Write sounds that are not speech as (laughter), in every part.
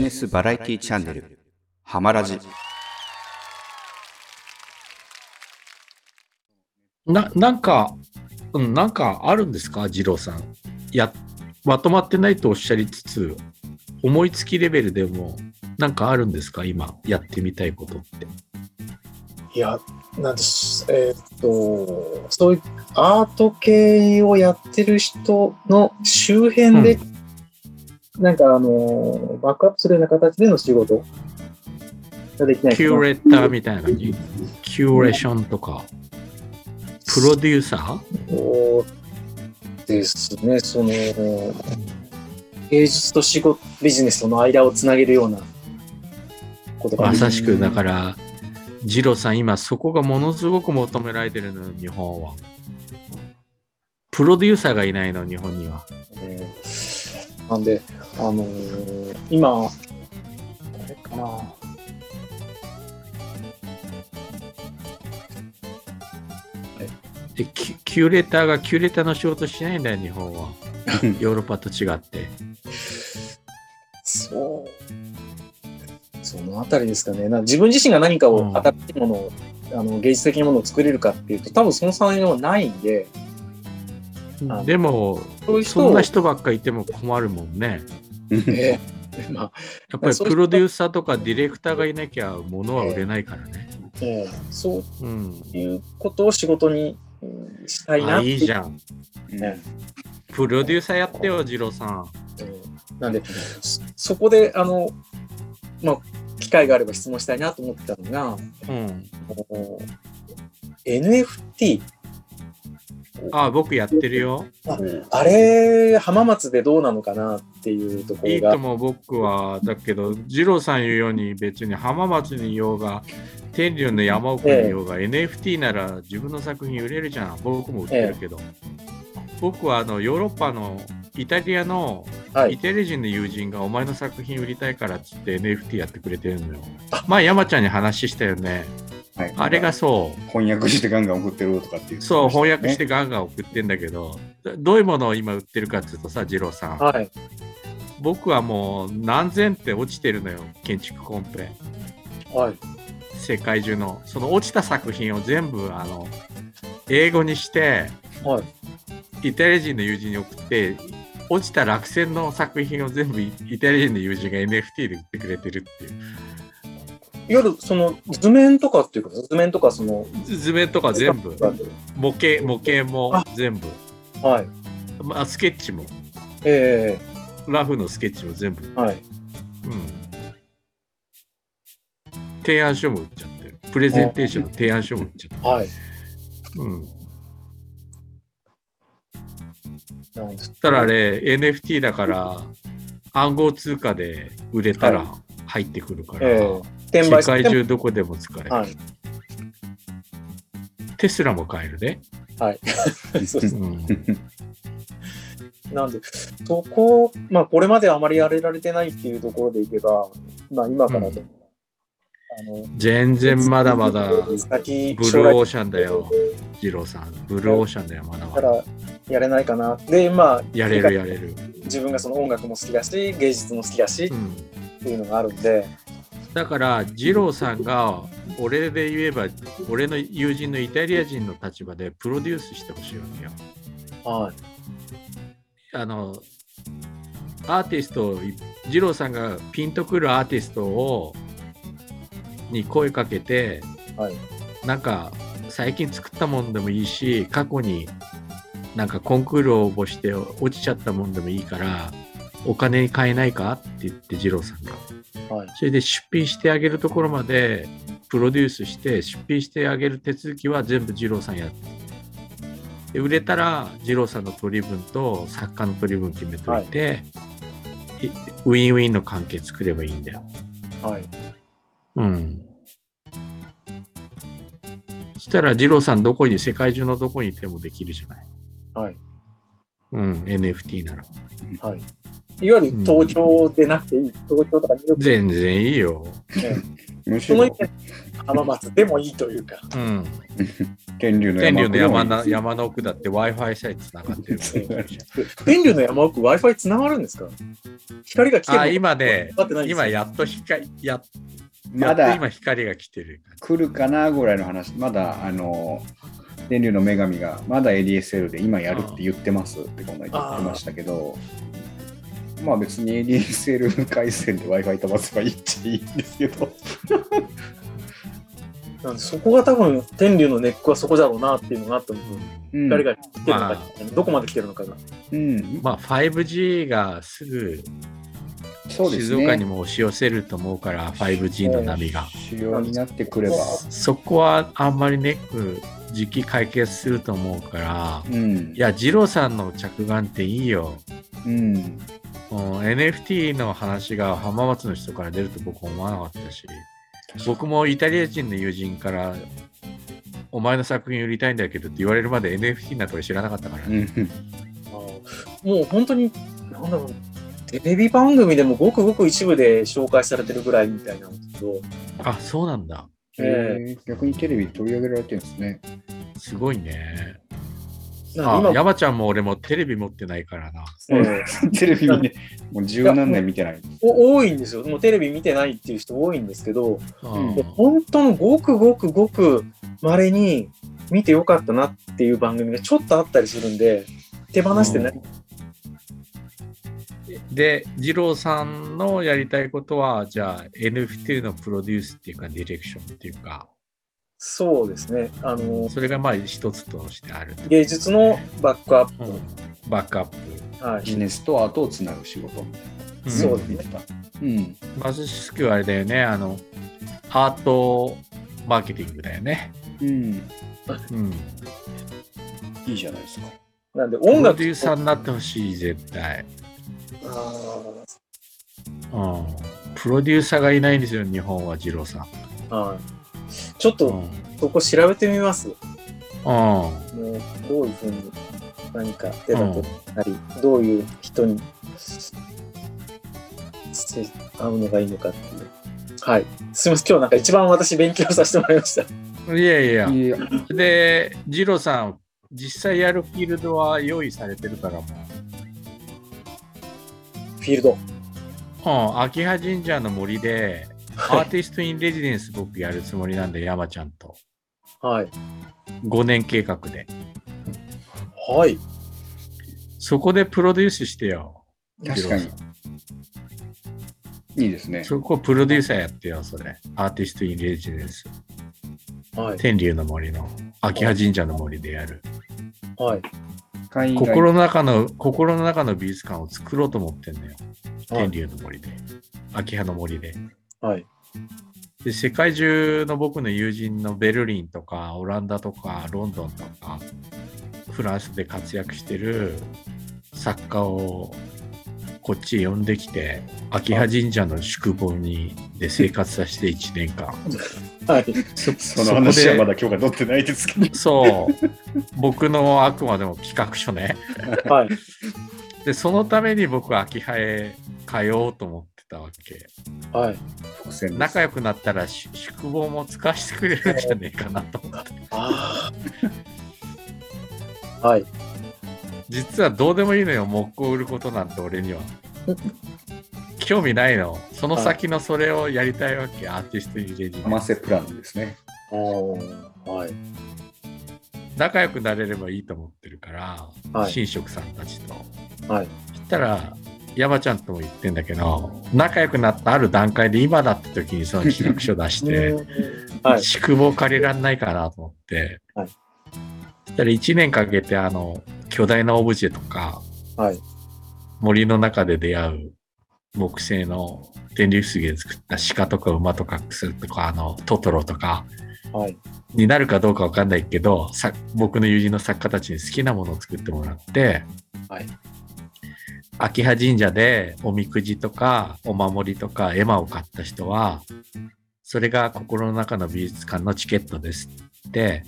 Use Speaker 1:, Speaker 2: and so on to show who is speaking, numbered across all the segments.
Speaker 1: ジネスバラエティチャンネル、ハマラジ。
Speaker 2: な、なんか、うん、なんかあるんですか、二郎さん。や、まとまってないとおっしゃりつつ、思いつきレベルでも、なんかあるんですか、今、やってみたいことって。
Speaker 3: いや、なんです、えーっと、そういうアート系をやってる人の周辺で、なんかあの、バックアップするような形での仕事ができない
Speaker 2: キュレーターみたいな感じ。キュレーションとか、プロデューサー？
Speaker 3: そうですね、その、芸術と仕事、ビジネスとの間をつなげるようなことが
Speaker 2: まさしく、だから、二郎さん、今そこがものすごく求められてるのよ、日本は。プロデューサーがいないの、日本には。
Speaker 3: ねなんで、あのー今、あれかな。
Speaker 2: でキュキュレーターがキュレーターの仕事しないんだよ、日本は。(laughs) ヨーロッパと違って。
Speaker 3: そう。そのあたりですかね。な自分自身が何か
Speaker 2: うん
Speaker 3: を新しいものを、あの芸術的なものを作れるかっていうと、多分その才能はないんで、あ
Speaker 2: でも、
Speaker 3: そ
Speaker 2: んな人ばっかいても困るもんね。
Speaker 3: ええ (laughs) まあ、
Speaker 2: やっぱりプロデューサーとかディレクターがいなきゃ物は売れないからね。
Speaker 3: ええそう
Speaker 2: うん。
Speaker 3: いうことを仕事にうんしたいな
Speaker 2: あ、
Speaker 3: って
Speaker 2: いいじゃん。
Speaker 3: ね
Speaker 2: プロデューサーやってよ、二郎さん。
Speaker 3: ええなんで、そそこで、あの、まあ、機会があれば質問したいなと思ってたのが、
Speaker 2: うん。
Speaker 3: NFT、
Speaker 2: あ、僕やってるよ。
Speaker 3: あれ、浜松でどうなのかなっていうところが
Speaker 2: いいと、も僕は、だけど、二郎さん言うように別に浜松にいようが、天竜の山奥にいようが、NFT なら自分の作品売れるじゃん。僕も売ってるけど。僕はあのヨーロッパのイタリアの
Speaker 3: はい
Speaker 2: イタリア人の友人がお前の作品売りたいからっつって NFT やってくれてるのよ。まあ山ちゃんに話したよね。
Speaker 4: はい
Speaker 2: あれがそう。
Speaker 4: 翻訳してガンガン送ってるとかっていう、
Speaker 2: そう、翻訳してガンガン送ってんだけど、どどういうものを今売ってるかっていうとさ、二郎さん。
Speaker 3: はい。
Speaker 2: 僕はもう何千って落ちてるのよ、建築コンペ。
Speaker 3: はい。
Speaker 2: 世界中の。その落ちた作品を全部、あの、英語にして、
Speaker 3: はい。
Speaker 2: イタリア人の友人に送って、落ちた落選の作品を全部イイタリア人の友人が NFT で売ってくれてるっていう。
Speaker 3: いわゆるその図面とかっていうか、図面とかその、
Speaker 2: 図面とか全部、模型、模型も全部、
Speaker 3: はい。
Speaker 2: まあ、スケッチも、
Speaker 3: え
Speaker 2: ラフのスケッチも全部
Speaker 3: えはい。
Speaker 2: うん提案書も売っちゃってる。プレゼンテーションの提案書も売っちゃって
Speaker 3: はい。
Speaker 2: る。うん。
Speaker 3: なんです
Speaker 2: そしたらあれ、NFT だから、暗号通貨で売れたら入ってくるから、
Speaker 3: ええ転売
Speaker 2: 世界中どこでも使える。
Speaker 3: はい。
Speaker 2: テスラも買えるね。
Speaker 3: はい。(laughs) そうです
Speaker 2: うん、
Speaker 3: なんで、そこ、まあ、これまであまりやれられてないっていうところでいけば、まあ、今からでも、あの、
Speaker 2: 全然まだまだ
Speaker 3: 先、
Speaker 2: ブルーオーシャンだよ、二郎さん。ブルーオーシャンだよ、まだまだ。
Speaker 3: からやれないかな。で、まあ、
Speaker 2: やれるやれる。
Speaker 3: 自分がその音楽も好きだし、芸術も好きだし
Speaker 2: うん
Speaker 3: っていうのがあるんで、
Speaker 2: だから、二郎さんが、俺で言えば、俺の友人のイタリア人の立場でプロデュースしてほしいわけよ。
Speaker 3: はい。
Speaker 2: あの、アーティストを、二郎さんがピンとくるアーティストを、に声かけて、
Speaker 3: はい。
Speaker 2: なんか、最近作ったもんでもいいし、過去になんかコンクールを応募して落ちちゃったもんでもいいから、お金に買えないかって言って、二郎さんが。
Speaker 3: はい。
Speaker 2: それで出品してあげるところまでプロデュースして出品してあげる手続きは全部二郎さんやってで売れたら二郎さんの取り分と作家の取り分決めといて、いウィンウィンの関係作ればいいんだよ。
Speaker 3: はい。
Speaker 2: うん。そしたら二郎さんどこに世界中のどこにいてもできるじゃない。
Speaker 3: はい。
Speaker 2: うん、NFT なら。
Speaker 3: はい。いわゆる東京でなくていい。東京とかニューヨーク
Speaker 2: 全然いいよ。
Speaker 3: ね
Speaker 4: むしろ
Speaker 3: その意見、浜松でもいいというか。
Speaker 2: うん。
Speaker 4: 天竜の
Speaker 2: 天竜の山
Speaker 4: の
Speaker 2: な山の奥だって Wi-Fi さえつながってる。(laughs)
Speaker 3: 天竜の山奥 Wi-Fi つながるんですか？光が来てる
Speaker 2: あ、今ね今やっと光、やっ
Speaker 4: まだ
Speaker 2: 今光が来てる。
Speaker 4: 来るかなぐらいの話、まだあの天竜の女神がまだ ADSL で今やるって言ってますってこの間言ってましたけど、まあ別に ADSL 回線で Wi-Fi 飛ばせばいいっちゃいいんですけど、
Speaker 3: なんでそこが多分天竜のネックはそこだろうなっていうのがあったの。で、
Speaker 4: うん。
Speaker 3: 光が来てるのか、
Speaker 2: ま
Speaker 3: どこまで来てるのかが。
Speaker 4: うん、
Speaker 2: まあ 5G がすぐ
Speaker 4: そうです
Speaker 2: 静岡に
Speaker 4: ね。
Speaker 2: も押し寄せると思うから、5G の波が。
Speaker 4: 主要になってくれば、
Speaker 2: そこはあんまりネック、時期解決すると思うから、
Speaker 4: うん
Speaker 2: い、や、二郎さんの着眼っていいよ。
Speaker 4: うん、
Speaker 2: NFT の話が浜松の人から出ると僕思わなかったし、僕もイタリア人の友人から、お前の作品売りたいんだけどって言われるまで NFT なんとか知らなかったから、ね
Speaker 4: うん、(laughs)
Speaker 3: もう本当に、なんだろう、テレビ番組でもごくごく一部で紹介されてるぐらいみたいなんですけど、
Speaker 2: あ、そうなんだ。
Speaker 3: え
Speaker 4: えー逆にテレビで取り上げられてるんですね。
Speaker 2: すごいね。あ、山ちゃんも俺もテレビ持ってないからな。
Speaker 3: え (laughs)
Speaker 4: テレビ見て、もう十何年見てない。
Speaker 3: 多いんですよ。もうテレビ見てないっていう人多いんですけど、
Speaker 2: うん
Speaker 3: で本当のごくごくごく稀に見てよかったなっていう番組がちょっとあったりするんで、手放してない。
Speaker 2: で、二郎さんのやりたいことは、じゃあ NFT のプロデュースっていうか、ディレクションっていうか、
Speaker 3: そうですね。あの、
Speaker 2: それがまあ一つとしてある。
Speaker 3: 芸術のバックアップ。
Speaker 2: うんバックアップ。
Speaker 3: はい
Speaker 4: ビジネスとアートをつなぐ仕事みたい
Speaker 2: うん
Speaker 3: そうですね。
Speaker 4: な。うん。
Speaker 2: まさしくあれだよね、あの、アートマーケティングだよね。
Speaker 4: うん。
Speaker 2: うん。
Speaker 4: いいじゃないですか。
Speaker 3: なんで
Speaker 2: プロ
Speaker 3: 音楽
Speaker 2: デューサーになってほしい、絶対。
Speaker 3: あ
Speaker 2: うん。プロデューサーがいないんですよ、日本は、二郎さん。
Speaker 3: ーはい。ちょっと
Speaker 2: うん。
Speaker 3: そこ調べてみます。
Speaker 2: うん。
Speaker 3: もうどういうふうに何か手立てたり、どういう人に会うのがいいのかっていう。はい。すみません。今日なんか一番私勉強させてもらいました。
Speaker 2: いやいや。
Speaker 4: いや、
Speaker 2: で、二郎さん、実際やるフィールドは用意されてるからもう。
Speaker 3: フィールド。
Speaker 2: うん、秋葉神社の森で、アーティストインレジデンス僕やるつもりなんで、山ちゃんと。
Speaker 3: はい。
Speaker 2: 5年計画で。
Speaker 3: はい。
Speaker 2: そこでプロデュースしてよ。
Speaker 4: 確かにいいですね
Speaker 2: ん。そこプロデューサーやってよ、それ。アーティストインレジデンス。
Speaker 3: はい。
Speaker 2: 天竜の森の、秋葉神社の森でやる。
Speaker 3: はい。
Speaker 2: 心の中の、心の中の美術館を作ろうと思ってんだよ。
Speaker 3: はい
Speaker 2: 天竜の森で。秋葉の森で。
Speaker 3: はい。
Speaker 2: で世界中の僕の友人のベルリンとかオランダとかロンドンとかフランスで活躍してる作家をこっちへ呼んできて秋葉神社の宿坊にで生活させて1年間
Speaker 3: はい。
Speaker 2: そ
Speaker 4: その話はま
Speaker 2: だ
Speaker 4: だ今日が取ってないですけど。
Speaker 2: そう僕のあくまでも企画書ね
Speaker 3: はい。
Speaker 2: でそのために僕は秋葉へ通おうと思ってたわけ
Speaker 3: はい。
Speaker 2: 仲良くなったらし宿坊も使わせてくれるんじゃねえかなと思って
Speaker 3: ああ。はい。
Speaker 2: 実はどうでもいいのよ、木工売ることなんて俺には。(laughs) 興味ないの。その先のそれをやりたいわけ、アーティストにレジ
Speaker 4: マセプランですね。
Speaker 3: はい。
Speaker 2: 仲良くなれればいいと思ってるから、
Speaker 3: はい
Speaker 2: 神職さんたちと。
Speaker 3: はい。
Speaker 2: そしたら、山ちゃんとも言ってんだけど、仲良くなったある段階で今だって時にその企画書出して、(laughs)
Speaker 3: はい。
Speaker 2: 宿坊借りらんないかなと思って、
Speaker 3: はい
Speaker 2: そしたら1年かけてあの、巨大なオブジェとか、
Speaker 3: はい。
Speaker 2: 森の中で出会う木製の天竜杉で作った鹿とか馬とかクスとかあのトトロとか
Speaker 3: はい。
Speaker 2: になるかどうかわかんないけどさ僕の友人の作家たちに好きなものを作ってもらって、
Speaker 3: はい
Speaker 2: 秋葉神社でおみくじとかお守りとか絵馬を買った人はそれが心の中の美術館のチケットですって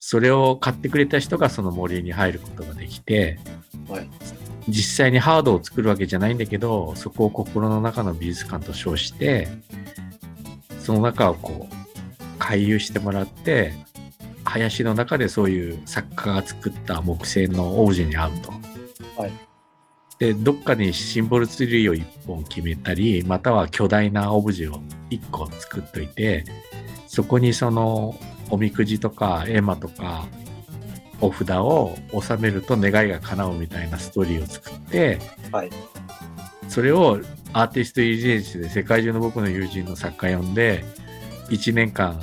Speaker 2: それを買ってくれた人がその森に入ることができて、
Speaker 3: はい
Speaker 2: 実際にハードを作るわけじゃないんだけどそこを心の中の美術館と称してその中をこう回遊してもらって林の中でそういう作家が作った木製のオブジェに会うと。
Speaker 3: はい
Speaker 2: でどっかにシンボルツリーを1本決めたりまたは巨大なオブジェを1個作っといてそこにそのおみくじとか絵馬とかお札を収めると願いが叶うみたいなストーリーを作って
Speaker 3: はい。
Speaker 2: それをアーティストイジェンシで世界中の僕の友人の作家呼んで1年間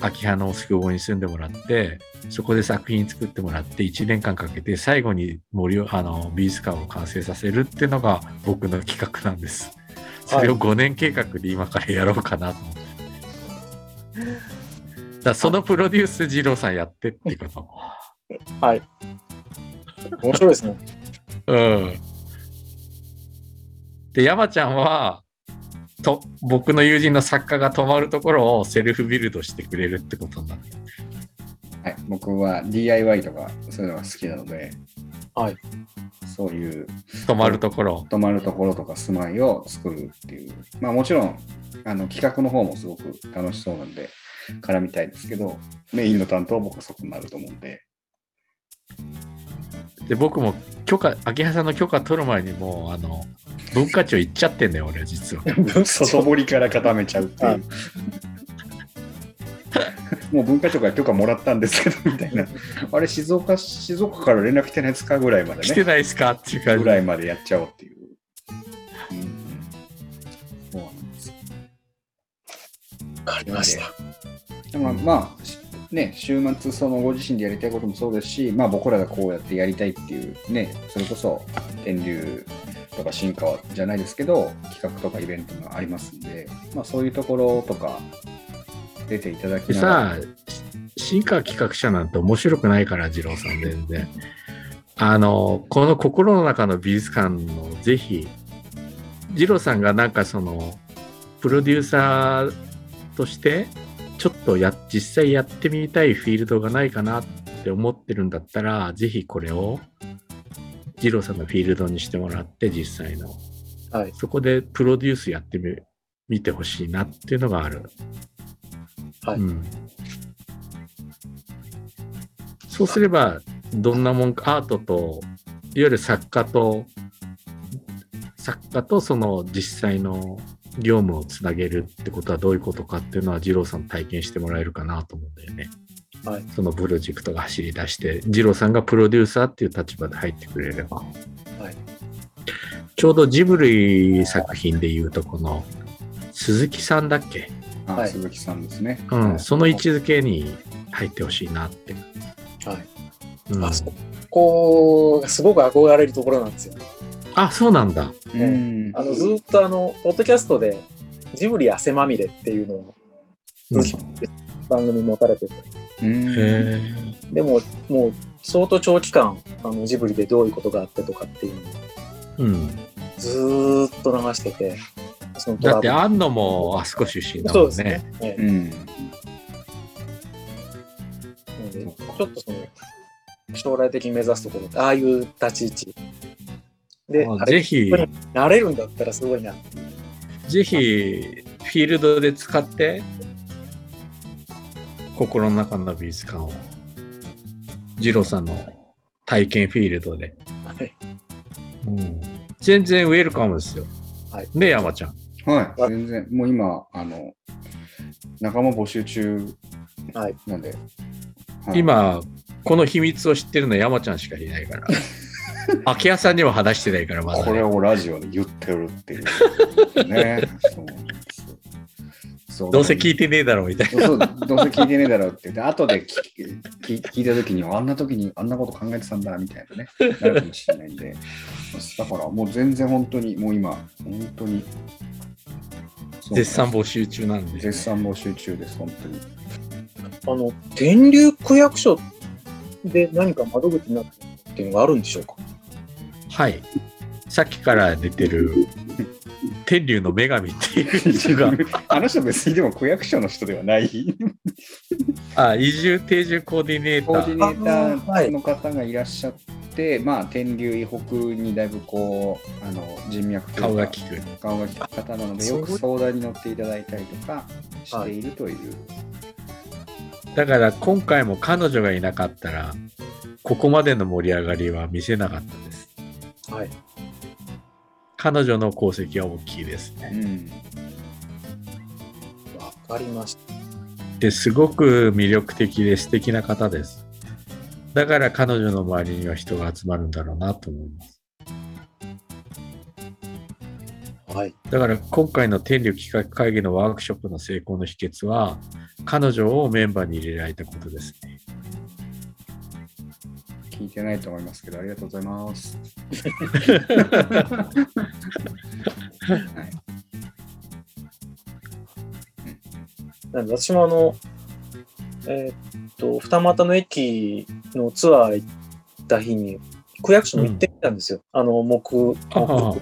Speaker 2: 秋葉の宿坊に住んでもらってそこで作品作ってもらって1年間かけて最後に森をあの美術館を完成させるっていうのが僕の企画なんです。それを5年計画で今からやろうかなと思って。だからそのプロデュース二郎さんやってってこと。
Speaker 3: はい。面白いですね。
Speaker 2: うん。で、山ちゃんは、と僕の友人の作家が泊まるところをセルフビルドしてくれるってことになって。
Speaker 4: はい、僕は DIY とかそういうのが好きなので、
Speaker 3: はい。
Speaker 4: そういう
Speaker 2: 泊まるところ。
Speaker 4: 泊まるところとか住まいを作るっていう、まあもちろんあの企画の方もすごく楽しそうなんで絡みたいですけど、メインの担当は僕はそこになると思うんで、
Speaker 2: で、僕も許可、秋葉さんの許可取る前にもう、あの、文化庁行っちゃってんだよ、俺は実は。(laughs)
Speaker 4: 外堀から固めちゃうっていう。(laughs) もう文化庁から許可もらったんですけどみたいな、あれ、静岡静岡から連絡来てないですかぐらいまでね、
Speaker 2: 来てないですかっていう感じ
Speaker 4: ぐらいまでやっちゃおうっていう。うんうんそうなんですよ
Speaker 3: わかりました。
Speaker 4: でもまあ、ね、週末、そのご自身でやりたいこともそうですし、まあ、僕らがこうやってやりたいっていう、ね、それこそ天竜とか進化じゃないですけど、企画とかイベントがありますんで、まあ、そういうところとか出ていただき
Speaker 2: で
Speaker 4: ながら
Speaker 2: さ、新川企画者なんて面白くないから、二郎さん全然。あの、この心の中の美術館のぜひ、二郎さんがなんかその、プロデューサーとして、ちょっとや、実際やってみたいフィールドがないかなって思ってるんだったら、ぜひこれを、二郎さんのフィールドにしてもらって、実際の。
Speaker 3: はい。
Speaker 2: そこでプロデュースやってみ、見てほしいなっていうのがある。
Speaker 3: はい
Speaker 2: うん。そうすれば、どんなもんか、アートと、いわゆる作家と、作家とその実際の業務をつなげるってことはどういうことかっていうのは、二郎さん体験してもらえるかなと思うんだよね。
Speaker 3: はい。
Speaker 2: そのプロジェクトが走り出して、二郎さんがプロデューサーっていう立場で入ってくれれば。
Speaker 3: はい。
Speaker 2: ちょうどジブリ作品でいうと、この鈴木さんだっけ？
Speaker 4: あ
Speaker 3: はい
Speaker 4: 鈴木さんですね。
Speaker 2: うん、
Speaker 4: はい
Speaker 2: その位置づけに入ってほしいなって。
Speaker 3: はい。
Speaker 2: うん
Speaker 3: あそこがすごく憧れるところなんですよ。
Speaker 2: あ、そうなんだ。
Speaker 4: うん。
Speaker 3: あのずーっとあの、ポッドキャストで、ジブリ汗まみれっていうのを
Speaker 2: うん。
Speaker 3: 番組持たれてて、
Speaker 4: うん。
Speaker 2: へ
Speaker 3: でも、もう相当長期間、あのジブリでどういうことがあってとかっていうのを
Speaker 2: ーうん。
Speaker 3: ずーっと流してて、そのト
Speaker 2: だって、
Speaker 3: ラブル
Speaker 2: 安野もあそこ出身だ
Speaker 3: そうです
Speaker 2: もんね。
Speaker 4: うん。
Speaker 3: なのでちょっとその、将来的に目指すところああいう立ち位置。で、
Speaker 2: ぜひ、
Speaker 3: なれるんだったらすごいな。
Speaker 2: ぜひ、フィールドで使って、心の中の美術館を、二郎さんの体験フィールドで。
Speaker 3: はい
Speaker 2: うん、全然ウェルカムですよ。
Speaker 3: はい
Speaker 2: ね山ちゃん。
Speaker 4: はい、全然、もう今、あの、仲間募集中
Speaker 3: はい。
Speaker 4: なんで、はい、
Speaker 2: 今、この秘密を知ってるのは山ちゃんしかいないから。(laughs) (laughs) 秋葉さんには話してないから、まだね、
Speaker 4: これをラジオで言ってるっていう。ね。そうそう
Speaker 2: どうせ聞いてねえだろうみたいな。
Speaker 4: そうどうせ聞いてねえだろうって。で、後で聞き聞聞いたときに、あんなときにあんなこと考えてたんだ、みたいなね、なるかもしれないんで。だから、もう全然本当に、もう今、本当に。
Speaker 2: 絶賛募集中なんで。
Speaker 4: 絶賛募集中です、本当に。
Speaker 3: あの、天竜区役所で何か窓口になってるっていうのがあるんでしょうか？
Speaker 2: はい。さっきから出てる、天竜の女神っていう人が、(laughs)
Speaker 4: あの人別にでも区役所の人ではない。(laughs)
Speaker 2: あ、移住定住コーディネーター。
Speaker 4: コーディネーターの方がいらっしゃって、まあ、天竜以北にだいぶこう、あの人脈と
Speaker 2: 顔が利く。
Speaker 4: 顔が利く方なので、よく相談に乗っていただいたりとかしているという
Speaker 2: だから今回も彼女がいなかったら、ここまでの盛り上がりは見せなかった。彼女の功績は大きいですね。
Speaker 4: うん。
Speaker 3: わかりました。
Speaker 2: ですごく魅力的で素敵な方です。だから彼女の周りには人が集まるんだろうなと思います。
Speaker 3: はい。
Speaker 2: だから今回の天竜企画会議のワークショップの成功の秘訣は、彼女をメンバーに入れられたことですね。
Speaker 4: 聞いてないと思いますけど、ありがとうございます。はい
Speaker 3: なんで私もあの、えーっと、二俣の駅のツアー行った日に、区役所に行ってみたんですよ。あの、木、木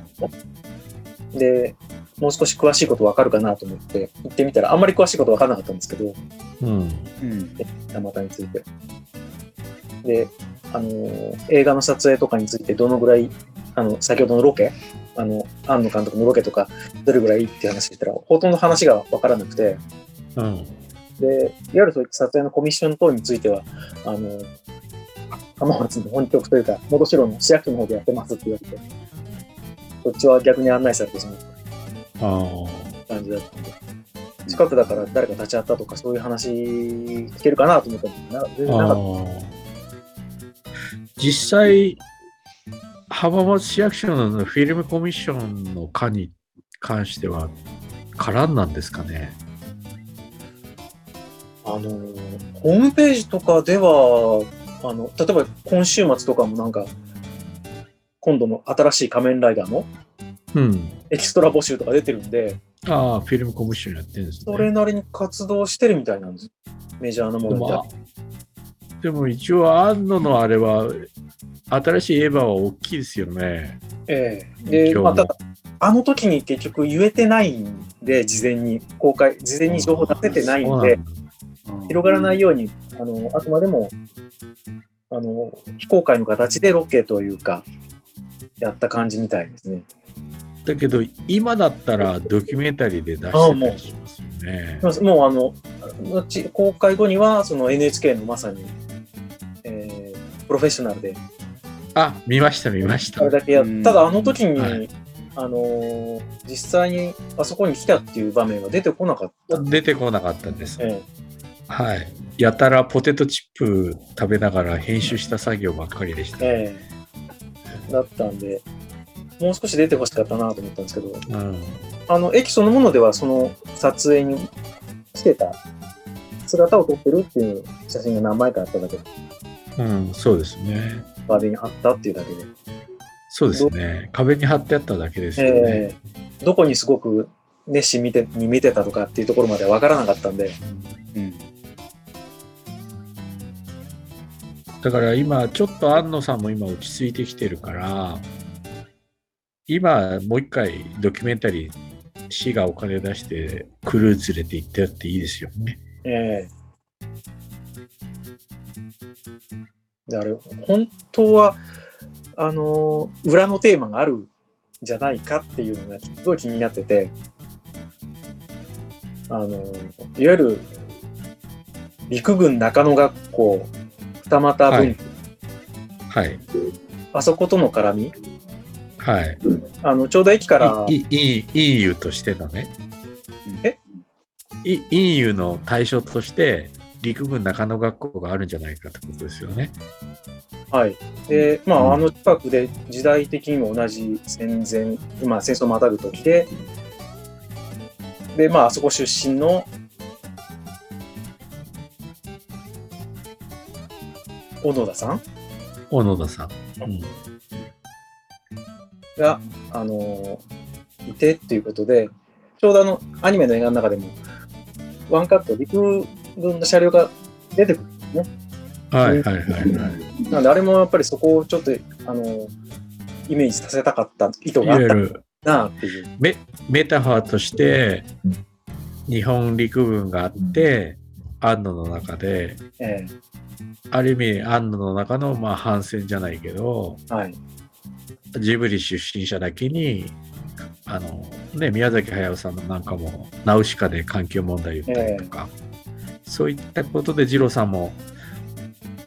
Speaker 3: で、もう少し詳しいことわかるかなと思って行ってみたら、あんまり詳しいことわからなかったんですけど、
Speaker 2: うん。
Speaker 4: うん。
Speaker 3: 二俣について。で、あのー映画の撮影とかについてどのぐらい、あの、先ほどのロケ、あの、庵野監督のロケとか、どれぐらいいいって話したら、ほとんど話がわからなくて、
Speaker 2: うん。
Speaker 3: で、いわゆるそういった撮影のコミッション等については、あの、浜松の本局というか、元城の市役所の方でやってますって言われて、こっちは逆に案内されてしまっ
Speaker 2: あ
Speaker 3: た感じだったんで、近くだから誰か立ち会ったとか、そういう話聞けるかなと思ったんですけど、な全然な
Speaker 2: あ
Speaker 3: かった。
Speaker 2: ー実際、浜松市役所のフィルムコミッションの課に関しては、絡んなんですかね？
Speaker 3: あの、ホームページとかでは、あの、例えば今週末とかもなんか、今度の新しい仮面ライダーの
Speaker 2: うん。
Speaker 3: エキストラ募集とか出てるんで、
Speaker 2: ああ、フィルムコミッションやってるんですね。
Speaker 3: それなりに活動してるみたいなんです。メジャーなも
Speaker 2: で
Speaker 3: のってあ
Speaker 2: も、でも一応、安野のあれは、新しいエヴァは大きいですよね。
Speaker 3: ええで、
Speaker 2: 今日も
Speaker 3: まあ、ただ、あの時に結局言えてないんで、事前に公開、事前に情報出せてないんで、広がらないように、あの、あくまでも、あの、非公開の形でロケというか、やった感じみたいですね。
Speaker 2: だけど、今だったらドキュメンタリーで出してたりしますよね。
Speaker 3: もうあの、後公開後には、その NHK のまさに、えープロフェッショナルで、
Speaker 2: あ、見ました、見ました
Speaker 3: あれ。だけやただあの時に、
Speaker 2: はい
Speaker 3: あのー実際にあそこに来たっていう場面が出てこなかった。
Speaker 2: 出てこなかったんです。
Speaker 3: え
Speaker 2: はい。やたらポテトチップ食べながら編集した作業ばっかりでした。
Speaker 3: ええだったんで、もう少し出てほしかったなと思ったんですけど、
Speaker 2: うん。
Speaker 3: あの、駅そのものではその撮影に来てた姿を撮ってるっていう写真が何枚かあっただけで、
Speaker 2: うん、そうですね。
Speaker 3: 壁に貼ったっていうだけで、
Speaker 2: そうですね。壁に貼ってあっただけですよね。
Speaker 3: ええどこにすごく熱心見てに見てたとかっていうところまでは分からなかったんで、
Speaker 4: うん。
Speaker 2: だから今、ちょっと安野さんも今落ち着いてきてるから、今、もう一回ドキュメンタリー、市がお金出してクルー連れて行ってやっていいですよね。
Speaker 3: ええであれ、本当は、あの、裏のテーマがあるんじゃないかっていうのがすごい気になってて、あの、いわゆる、陸軍中野学校、二俣分、
Speaker 2: はいはい。
Speaker 3: あそことの絡み、
Speaker 2: はい。
Speaker 3: あの、ちょうど駅から、
Speaker 2: いい EU としてのね。
Speaker 3: え？
Speaker 2: い EU の対象として、陸軍中野学校があるんじゃないかってことですよね。
Speaker 3: はい。で、ま
Speaker 2: うん
Speaker 3: あ、あの近くで時代的にも同じ戦前、まあ、戦争をまたぐ時で、で、まあ、あそこ出身の、小野田さん？
Speaker 2: 小野田さん。うん
Speaker 3: が、あのーいてっていうことで、ちょうどあの、アニメの映画の中でも、ワンカット、陸軍の車両が出てくるんですね。
Speaker 2: はいはいはいはい。
Speaker 3: なんで、あれもやっぱりそこをちょっと、あのーイメージさせたかった意図
Speaker 2: い
Speaker 3: があったなっていう。
Speaker 2: メメタファーとして、日本陸軍があって、安野の中で、
Speaker 3: え
Speaker 2: ある意味安野の中のまあ反戦じゃないけど、
Speaker 3: えはい。
Speaker 2: ジブリ出身者だけに、あのね、宮崎駿さんのなんかも、ナウシカで環境問題言ったりとか、そういったことで二郎さんも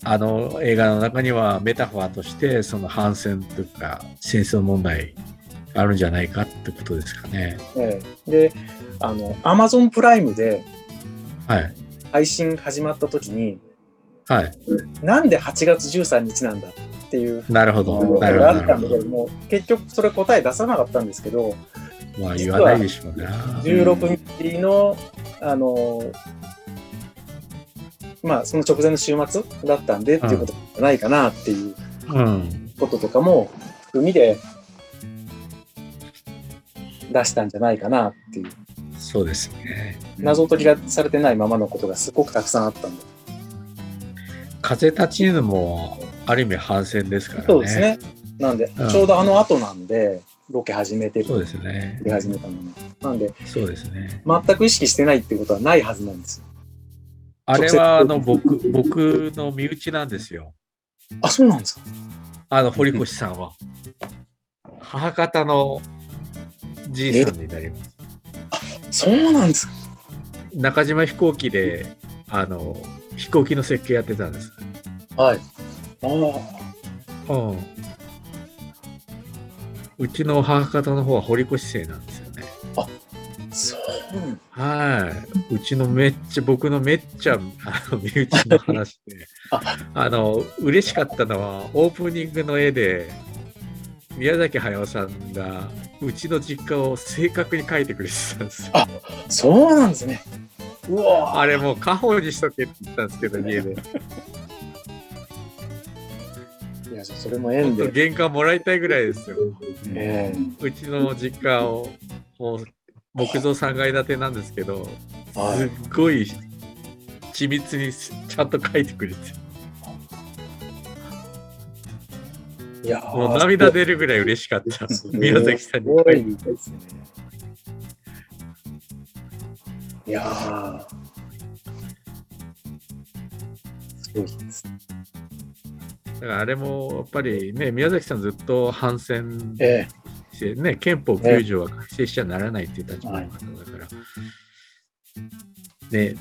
Speaker 2: あの映画の中にはメタファーとしてその反戦というか戦争問題あるんじゃないかってことですかね。
Speaker 3: ええで、あの、アマゾンプライムで
Speaker 2: はい。
Speaker 3: 配信始まった時に、
Speaker 2: はい。
Speaker 3: なんで8月13日なんだっていう
Speaker 2: なるほど。
Speaker 3: あったんだけど。も、結局それ答え出さなかったんですけど、
Speaker 2: まあ言わないでしょうな。
Speaker 3: 16日の、あの、まあ、その直前の週末だったんでっていうことじゃないかなっていう
Speaker 2: うん。
Speaker 3: こととかも含みで出したんじゃないかなっていう
Speaker 2: そうですね。
Speaker 3: 謎解きがされてないままのことがすごくたくさんあったんで、
Speaker 2: 風立ちぬもある意味反戦ですからね。
Speaker 3: そうです。ねなんで、
Speaker 2: うん
Speaker 3: ちょうどあの後なんでロケ始めて
Speaker 2: そうですね。
Speaker 3: 出始めたのもなんで
Speaker 2: そうですね。
Speaker 3: 全く意識してないっていうことはないはずなんですよ
Speaker 2: あれはあの僕 (laughs) 僕の身内なんですよ。
Speaker 3: あそうなんですか
Speaker 2: あの堀越さんは。母方のじいさんになります。
Speaker 3: そうなんですか
Speaker 2: 中島飛行機であの飛行機の設計やってたんです。
Speaker 3: はいああ
Speaker 2: うん。うちの母方の方は堀越生なんです。
Speaker 3: そう
Speaker 2: はい。うちのめっちゃ、僕のめっちゃ、あの、身内の話で
Speaker 3: あ、
Speaker 2: あの、嬉しかったのは、オープニングの絵で、宮崎駿さんが、うちの実家を正確に描いてくれてたんですよ。
Speaker 3: あそうなんですねうわ
Speaker 2: あれもう家宝にしとけって言ったんですけど、家で。
Speaker 3: いやそれも縁で
Speaker 2: 原価もらいたいぐらいですよ。
Speaker 3: ええ
Speaker 2: うちの実家を、もう、木造3階建てなんですけど、
Speaker 3: はい
Speaker 2: すっごい緻密にちゃんと描いてくれて。
Speaker 3: いや
Speaker 2: もう涙出るぐらい嬉しかった宮崎さんに
Speaker 3: すごい。ですね。いや。
Speaker 2: だからあれもやっぱりね、宮崎さんずっと反戦
Speaker 3: え
Speaker 2: ね、憲法9条は改正しちゃならないっていう立場の方だから、ね、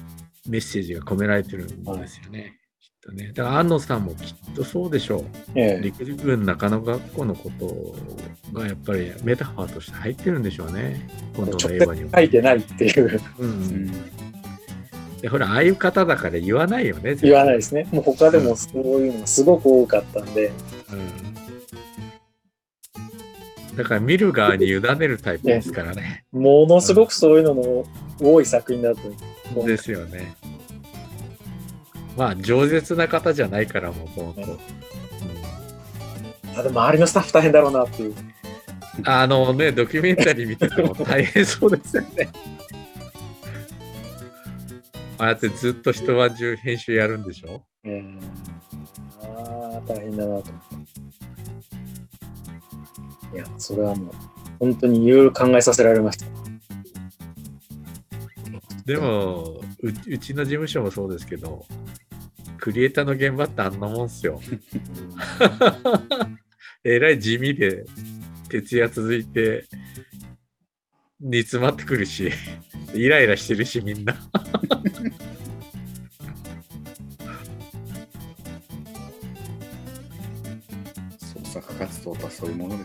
Speaker 2: メッセージが込められてるんですよね。きっとね。だから安野さんもきっとそうでしょう。
Speaker 3: えええ
Speaker 2: 陸軍中野学校のことがやっぱりメタファーとして入ってるんでしょうね。今度
Speaker 3: 直
Speaker 2: の映画にも。
Speaker 3: 接書いてないっていう、
Speaker 2: うんでほら、ああいう方だから言わないよね。
Speaker 3: 言わないですね。もう他でもそういうのがすごく多かったんで、
Speaker 2: うんだから見る側に委ねるタイプですからね。
Speaker 3: ものすごくそういうのの多い作品だと。うん
Speaker 2: ですよね。まあ、饒舌な方じゃないから、もともと。
Speaker 3: ただ周りのスタッフ大変だろうなっていう。
Speaker 2: あのね、ドキュメンタリー見てても大変そうですよね。ああやってずっと一晩中編集やるんでしょ？
Speaker 3: ええああ、大変だなと。いや、それはもう、本当にいろいろ考えさせられました。
Speaker 2: でもう、うちの事務所もそうですけど、クリエイターの現場ってあんなもんっすよ。(laughs) えらい地味で、徹夜続いて、煮詰まってくるし、イライラしてるし、みんな。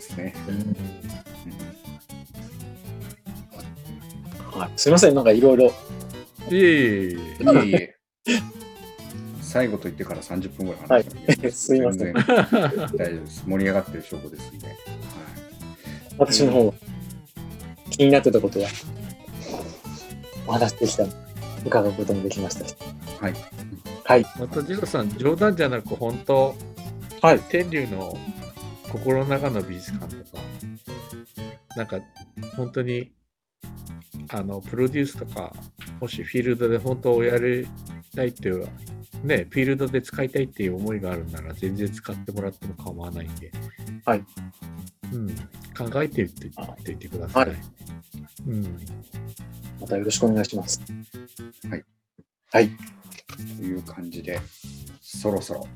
Speaker 4: ですね。
Speaker 3: はい、すいません、なんかいろいろ。
Speaker 2: いえいえいえ。
Speaker 4: 最後と言ってから30分ぐらい話した (laughs)
Speaker 3: すいません
Speaker 4: 大丈夫です。盛り上がってる証拠ですんで。はい
Speaker 3: 私の方は気になってたことはお話できたの伺うこともできましたし。
Speaker 4: はい。
Speaker 3: はい。
Speaker 2: また、ジローさん、冗談じゃなく、本当、
Speaker 3: はい。
Speaker 2: 天竜の心の中の美術館とか、なんか、本当に、あの、プロデュースとか、もしフィールドで本当をやりたいっていう、ね、フィールドで使いたいっていう思いがあるなら、全然使ってもらっても構わないんで、
Speaker 3: はい。
Speaker 2: うん、考えてって言っていてください。
Speaker 3: はい
Speaker 2: うん。
Speaker 3: またよろしくお願いします。
Speaker 4: という感じで、そろそろ。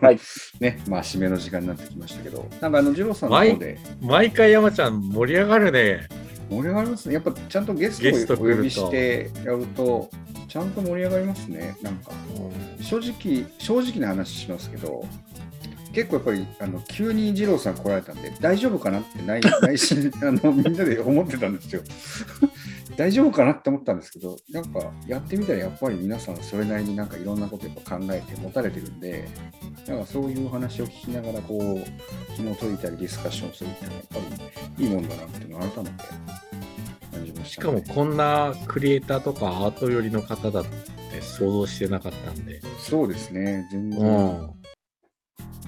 Speaker 3: はい。(laughs)
Speaker 4: ね、まあ、締めの時間になってきましたけど、なんかあの、ジローさんの方で
Speaker 2: 毎回山ちゃん盛り上がるね。
Speaker 4: 盛り上がりますね。やっぱちゃんとゲス
Speaker 2: ト
Speaker 4: をお呼びしてやると、ちゃんと盛り上がりますね。なんか、正直、正直な話しますけど、結構やっぱりあの急に二郎さん来られたんで、大丈夫かなって内内心あのみんなで思ってたんですよ。大丈夫かなって思ったんですけど、なんかやってみたらやっぱり皆さんそれなりになんかいろんなことやっぱ考えて持たれてるんで、なんかそういうお話を聞きながらこう、紐解いたりディスカッションするっていうのはやっぱりいいもんだなっていうのを改めて感じまし、
Speaker 2: したかもこんなクリエイターとかアート寄りの方だって想像してなかったんで、
Speaker 4: そうですね、全
Speaker 2: う
Speaker 4: 然
Speaker 2: ん、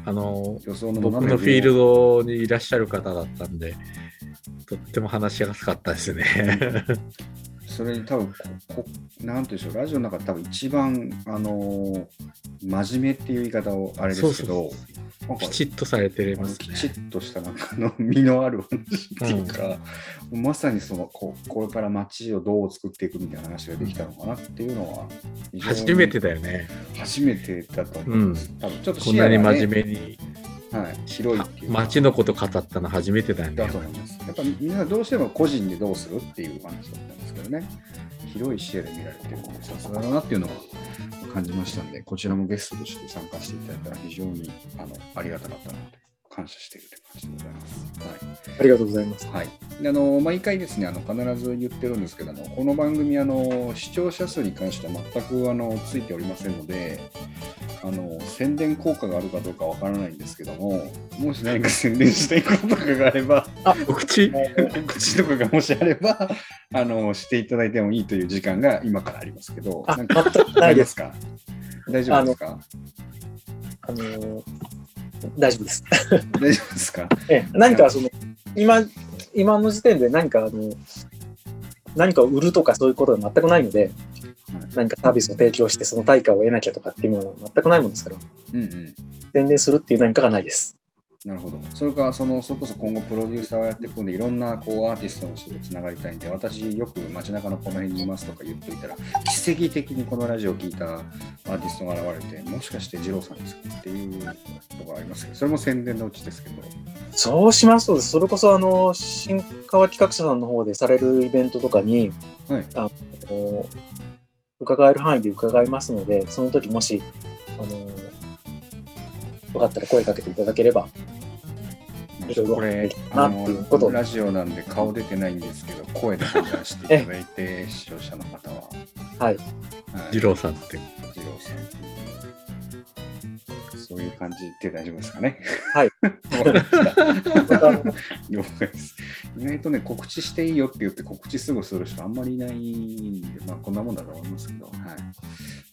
Speaker 2: あの
Speaker 4: 予想の
Speaker 2: 僕のフィールドにいらっしゃる方だったんで、とっても話しやすかったですね。
Speaker 4: それに多分ここ、なんていうんでしょう、ラジオの中で多分一番、あのー真面目っていう言い方をあれですけど、
Speaker 2: きちっとされてます
Speaker 4: あのきち
Speaker 2: ね。
Speaker 4: っとしたなんかあの (laughs) 身のある話っていうか、まさにそのここれから街をどう作っていくみたいな話ができたのかなっていうのは、
Speaker 2: 初めてだよね。
Speaker 4: 初めてだと思います。多分ちょっと
Speaker 2: こんなに真
Speaker 4: 目、
Speaker 2: 面目に
Speaker 4: はい、広いっていうか
Speaker 2: 街のこと語ったの初めてだよね
Speaker 4: だ。と思います。やっぱみんなどうしても個人でどうするっていう話だったね、広い視野で見られてるんで、さすがだなっていうのは感じましたんで、こちらもゲストとして参加していただいたら非常にあのありがたかったなと。感謝しているという感じでございます。はい
Speaker 3: ありがとうございます。
Speaker 4: はい、であの毎回ですねあの必ず言ってるんですけどあのこの番組あの視聴者数に関しては全くあのついておりませんのであの宣伝効果があるかどうかわからないんですけどももし何か宣伝したいこととかがあれば
Speaker 2: お口？(laughs)
Speaker 4: 告知とかがもしあればあのしていただいてもいいという時間が今からありますけど
Speaker 3: あ、
Speaker 4: なんか
Speaker 3: 全くないです。
Speaker 4: か？大丈夫ですか？
Speaker 3: あのー大丈夫です。
Speaker 4: 大丈夫ですか？
Speaker 3: ええ。何かその、今、今の時点で何かあの、何かを売るとかそういうことが全くないので、何かサービスを提供してその対価を得なきゃとかっていうものは全くないものですから、
Speaker 4: うんうん。
Speaker 3: 宣伝するっていう何かがないです。
Speaker 4: なるほど。それから、その、それこそ今後プロデューサーをやっていくんで、いろんなこうアーティストの人とつながりたいんで、私よく街中のこの辺にいますとか言っといたら、奇跡的にこのラジオを聞いたアーティストが現れて、もしかして二郎さんですかっていうところありますけど、それも宣伝のうちですけど、
Speaker 3: そうしますと、それこそあの、新川企画者さんの方でされるイベントとかに、
Speaker 4: はい。
Speaker 3: あの伺える範囲で伺いますので、その時もし、あの、よかったら声かけていただければ、
Speaker 4: これ、
Speaker 3: な
Speaker 4: あの、ラジオなんで顔出てないんですけど、声で判断していただいて、視聴者の方は。
Speaker 3: はい。
Speaker 4: はい
Speaker 2: 二郎さんって。
Speaker 4: 二郎さん。そういう感じで大丈夫ですかね。
Speaker 3: はい。
Speaker 4: 意外とね、告知していいよって言って告知すぐする人あんまりいないんで、まあこんなもんだと思いますけど、はい。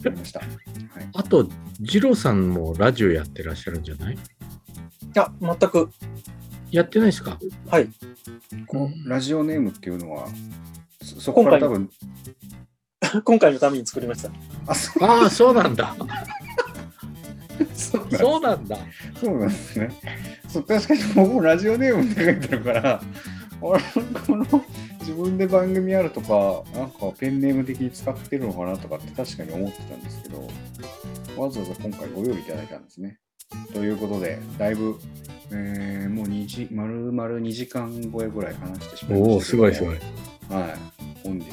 Speaker 4: わかりました。はい。
Speaker 2: あと、二郎さんもラジオやってらっしゃるんじゃない？
Speaker 3: いや、全く、
Speaker 2: やってないですか？
Speaker 3: はい。
Speaker 4: このラジオネームっていうのは、そそこから多分、(laughs)
Speaker 3: 今回のために作りました。
Speaker 4: あ、そう
Speaker 2: ああ、そうなんだ。
Speaker 4: そうなん
Speaker 2: そうなんだ。
Speaker 4: そうなんですね。そう確かに僕もラジオネームって書いてるから、俺この自分で番組あるとか、なんかペンネーム的に使ってるのかなとかって確かに思ってたんですけど、わざわざ今回ご用意いただいたんですね。ということで、だいぶ、えーもう2時、丸々2時間超えぐらい話してしまいました。
Speaker 2: おお、すごいすごい。
Speaker 4: はい。本日、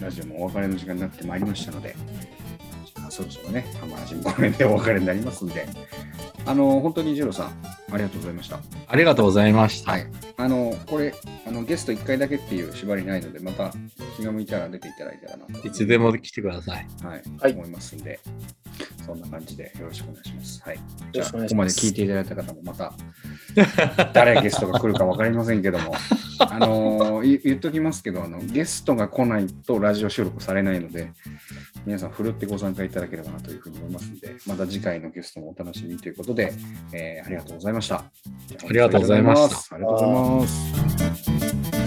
Speaker 4: ラジオもお別れの時間になってまいりましたので、あそろそろね、浜ラジもこの辺でお別れになりますんで、あの、本当にジローさん、ありがとうございました。
Speaker 2: ありがとうございました。
Speaker 4: はい。あの、これ、あのゲスト1回だけっていう縛りないので、また気が向いたら出ていただいたらなと。
Speaker 2: いつでも来てください。
Speaker 4: はい、
Speaker 3: はい
Speaker 4: 思いますんで、そんな感じでよろしくお願いします。はい。
Speaker 3: よ
Speaker 4: じゃあ、ここまで聞いていただいた方もまた、(laughs) 誰ゲストが来るか分かりませんけども、あの言っときますけどあの、ゲストが来ないとラジオ収録されないので、皆さん、ふるってご参加いただければなというふうに思いますので、また次回のゲストもお楽しみにということで、えーありがとうございました。
Speaker 2: ありがとうございました
Speaker 4: ありがとうございます。